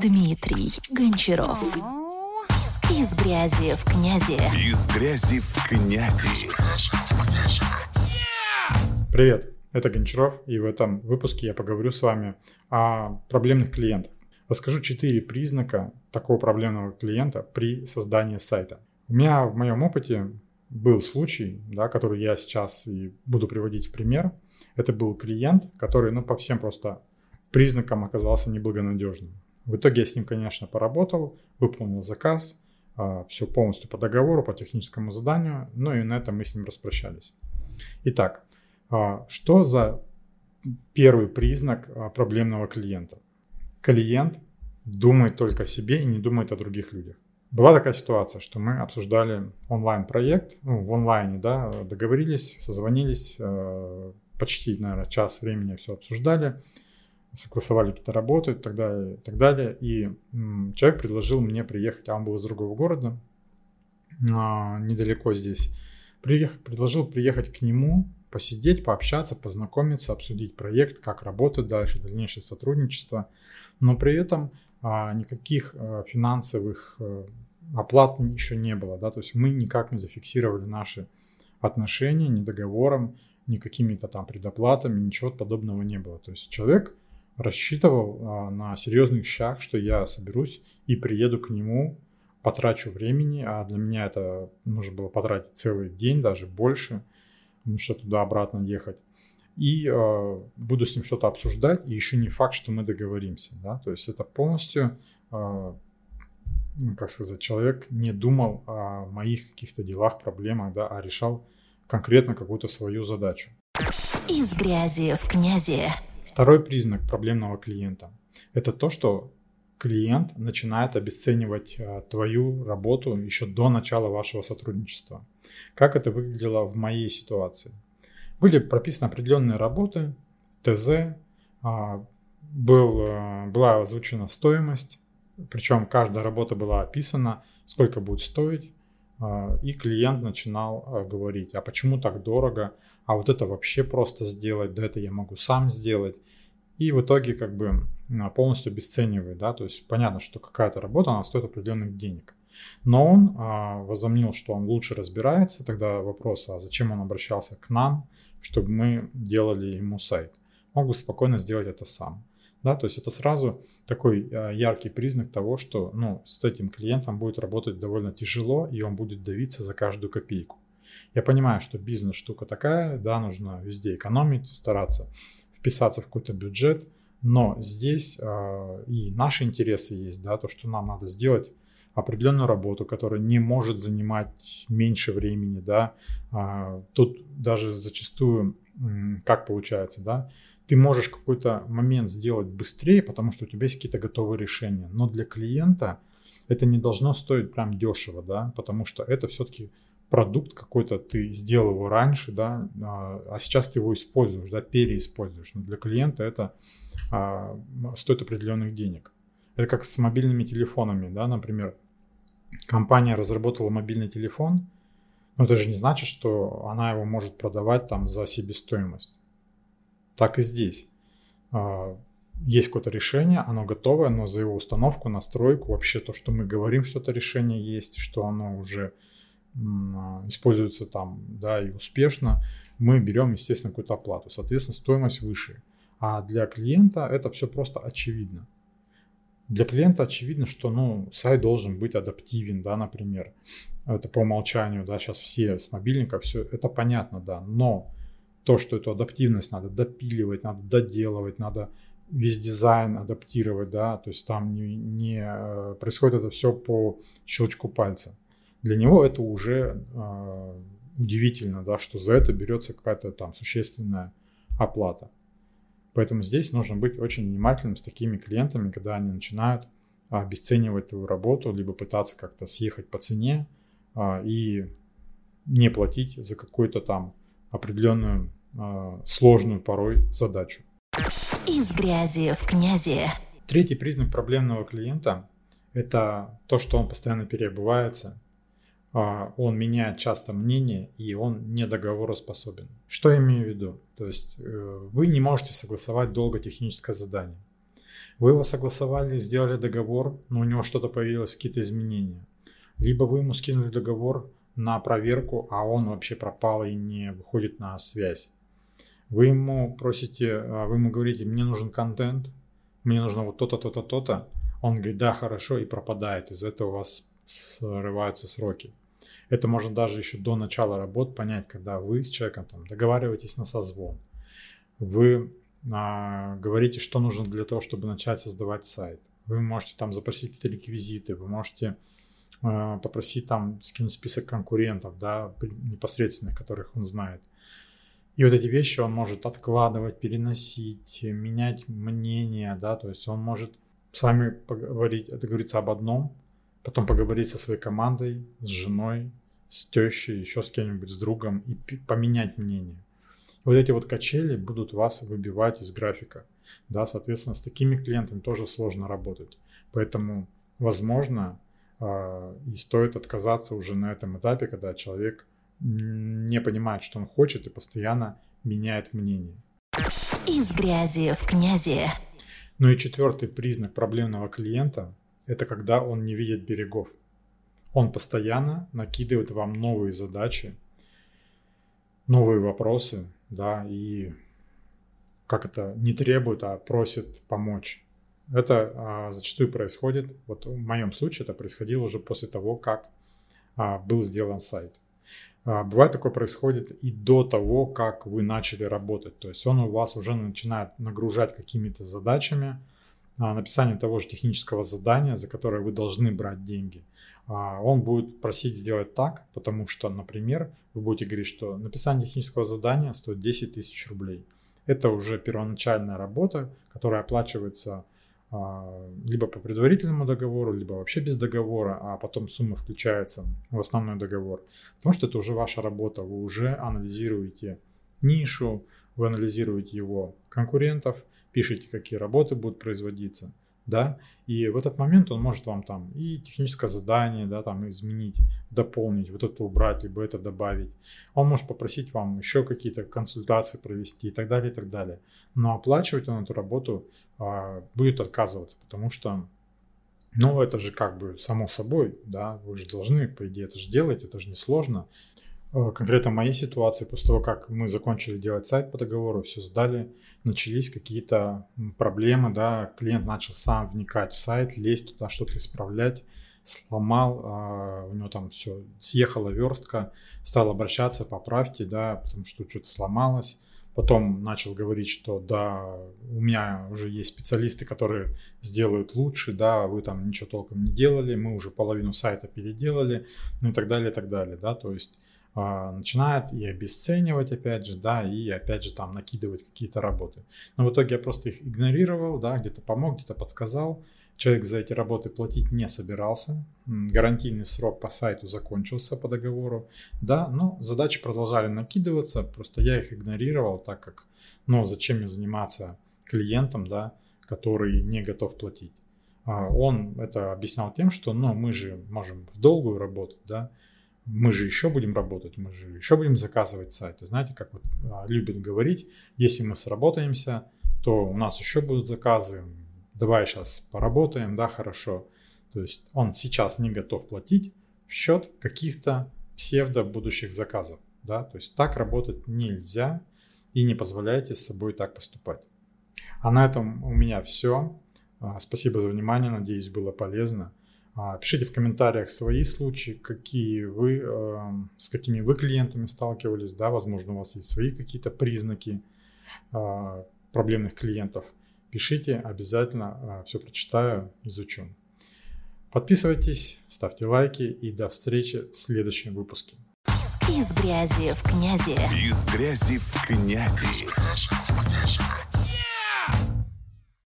Дмитрий Гончаров. Из грязи в князи. Из грязи в князи. Привет, это Гончаров, и в этом выпуске я поговорю с вами о проблемных клиентах. Расскажу четыре признака такого проблемного клиента при создании сайта. У меня в моем опыте был случай, да, который я сейчас и буду приводить в пример. Это был клиент, который ну, по всем просто признакам оказался неблагонадежным. В итоге я с ним, конечно, поработал, выполнил заказ, а, все полностью по договору, по техническому заданию, ну и на этом мы с ним распрощались. Итак, а, что за первый признак а, проблемного клиента? Клиент думает только о себе и не думает о других людях. Была такая ситуация, что мы обсуждали онлайн-проект, ну, в онлайне, да, договорились, созвонились, почти, наверное, час времени все обсуждали, согласовали какие-то работы и так далее, и так далее. И человек предложил мне приехать, а он был из другого города, а, недалеко здесь. Приех, предложил приехать к нему, посидеть, пообщаться, познакомиться, обсудить проект, как работать дальше, дальнейшее сотрудничество. Но при этом а, никаких а, финансовых а, оплат еще не было. Да? То есть мы никак не зафиксировали наши отношения ни договором, ни какими-то там предоплатами, ничего подобного не было. То есть человек рассчитывал а, на серьезных щах, что я соберусь и приеду к нему, потрачу времени, а для меня это нужно было потратить целый день, даже больше, потому что туда-обратно ехать. И э, буду с ним что-то обсуждать, и еще не факт, что мы договоримся. Да? То есть это полностью, э, как сказать, человек не думал о моих каких-то делах, проблемах, да, а решал конкретно какую-то свою задачу. Из грязи в князи. Второй признак проблемного клиента – это то, что клиент начинает обесценивать а, твою работу еще до начала вашего сотрудничества. Как это выглядело в моей ситуации? Были прописаны определенные работы, ТЗ, а, был, а, была озвучена стоимость, причем каждая работа была описана, сколько будет стоить, и клиент начинал говорить, а почему так дорого, а вот это вообще просто сделать, да это я могу сам сделать. И в итоге как бы а, полностью обесценивает, да, то есть понятно, что какая-то работа, она стоит определенных денег. Но он а, возомнил, что он лучше разбирается, тогда вопрос, а зачем он обращался к нам, чтобы мы делали ему сайт. Мог бы спокойно сделать это сам. Да, то есть это сразу такой а, яркий признак того, что ну, с этим клиентом будет работать довольно тяжело, и он будет давиться за каждую копейку. Я понимаю, что бизнес штука такая, да, нужно везде экономить, стараться вписаться в какой-то бюджет, но здесь э, и наши интересы есть, да, то, что нам надо сделать определенную работу, которая не может занимать меньше времени, да, а, тут даже зачастую, как получается, да, ты можешь какой-то момент сделать быстрее, потому что у тебя есть какие-то готовые решения, но для клиента это не должно стоить прям дешево, да, потому что это все-таки продукт какой-то, ты сделал его раньше, да, а, а сейчас ты его используешь, да, переиспользуешь. Но для клиента это а, стоит определенных денег. Это как с мобильными телефонами, да, например, компания разработала мобильный телефон, но это же не значит, что она его может продавать там за себестоимость. Так и здесь. А, есть какое-то решение, оно готовое, но за его установку, настройку, вообще то, что мы говорим, что это решение есть, что оно уже а, используется там, да, и успешно, мы берем, естественно, какую-то оплату. Соответственно, стоимость выше. А для клиента это все просто очевидно. Для клиента очевидно, что ну, сайт должен быть адаптивен, да, например. Это по умолчанию, да, сейчас все с мобильника, все это понятно, да. Но то, что эту адаптивность надо допиливать, надо доделывать, надо весь дизайн адаптировать, да, то есть там не, не э, происходит это все по щелчку пальца для него это уже э, удивительно, да, что за это берется какая-то там существенная оплата. Поэтому здесь нужно быть очень внимательным с такими клиентами, когда они начинают обесценивать твою работу, либо пытаться как-то съехать по цене а, и не платить за какую-то там определенную а, сложную порой задачу. Из грязи в князи. Третий признак проблемного клиента – это то, что он постоянно переобувается, а, он меняет часто мнение и он недоговороспособен. Что я имею в виду? То есть э, вы не можете согласовать долго техническое задание. Вы его согласовали, сделали договор, но у него что-то появилось, какие-то изменения. Либо вы ему скинули договор на проверку, а он вообще пропал и не выходит на связь. Вы ему просите, а, вы ему говорите, мне нужен контент, мне нужно вот то-то, то-то, то-то. Он говорит, да, хорошо, и пропадает. Из-за этого у вас срываются сроки. Это можно даже еще до начала работ понять, когда вы с человеком там договариваетесь на созвон. Вы а, говорите, что нужно для того, чтобы начать создавать сайт. Вы можете там запросить какие-то реквизиты, вы можете попросить там скинуть список конкурентов, да, непосредственных, которых он знает. И вот эти вещи он может откладывать, переносить, менять мнение, да, то есть он может с вами поговорить, это говорится об одном, потом поговорить со своей командой, с женой, с тещей, еще с кем-нибудь, с другом и поменять мнение. Вот эти вот качели будут вас выбивать из графика. Да, соответственно, с такими клиентами тоже сложно работать. Поэтому, возможно, и стоит отказаться уже на этом этапе, когда человек не понимает, что он хочет и постоянно меняет мнение. Из грязи в князи. Ну и четвертый признак проблемного клиента – это когда он не видит берегов. Он постоянно накидывает вам новые задачи, новые вопросы, да, и как это не требует, а просит помочь. Это а, зачастую происходит, вот в моем случае это происходило уже после того, как а, был сделан сайт. А, бывает такое происходит и до того, как вы начали работать. То есть он у вас уже начинает нагружать какими-то задачами, а, написание того же технического задания, за которое вы должны брать деньги. А, он будет просить сделать так, потому что, например, вы будете говорить, что написание технического задания стоит 10 тысяч рублей. Это уже первоначальная работа, которая оплачивается либо по предварительному договору, либо вообще без договора, а потом сумма включается в основной договор. Потому что это уже ваша работа, вы уже анализируете нишу, вы анализируете его конкурентов, пишете, какие работы будут производиться да, и в этот момент он может вам там и техническое задание, да, там изменить, дополнить, вот это убрать, либо это добавить. Он может попросить вам еще какие-то консультации провести и так далее, и так далее. Но оплачивать он эту работу а, будет отказываться, потому что, ну, это же как бы само собой, да, вы же должны, по идее, это же делать, это же не сложно. Э, конкретно в моей ситуации, после того, как мы закончили делать сайт по договору, все сдали, начались какие-то проблемы, да, клиент начал сам вникать в сайт, лезть туда, что-то исправлять, сломал, а, у него там все, съехала верстка, стал обращаться, поправьте, да, потому что что-то сломалось. Потом начал говорить, что да, у меня уже есть специалисты, которые сделают лучше, да, вы там ничего толком не делали, мы уже половину сайта переделали, ну и так далее, и так далее, да, то есть начинает и обесценивать, опять же, да, и опять же там накидывать какие-то работы. Но в итоге я просто их игнорировал, да, где-то помог, где-то подсказал. Человек за эти работы платить не собирался. Гарантийный срок по сайту закончился по договору. Да, но задачи продолжали накидываться, просто я их игнорировал, так как, ну, зачем мне заниматься клиентом, да, который не готов платить. А он это объяснял тем, что, ну, мы же можем в долгую работать, да, мы же еще будем работать, мы же еще будем заказывать сайты. Знаете, как вот а, любят говорить, если мы сработаемся, то у нас еще будут заказы. Давай сейчас поработаем, да, хорошо. То есть он сейчас не готов платить в счет каких-то псевдо будущих заказов. Да? То есть так работать нельзя и не позволяйте с собой так поступать. А на этом у меня все. А, спасибо за внимание, надеюсь, было полезно. А, пишите в комментариях свои случаи, какие вы, эм, с какими вы клиентами сталкивались, да, возможно, у вас есть свои какие-то признаки а, проблемных клиентов. Пишите, обязательно а, все прочитаю, изучу. Подписывайтесь, ставьте лайки и до встречи в следующем выпуске. Из грязи в князи. Из грязи в князи.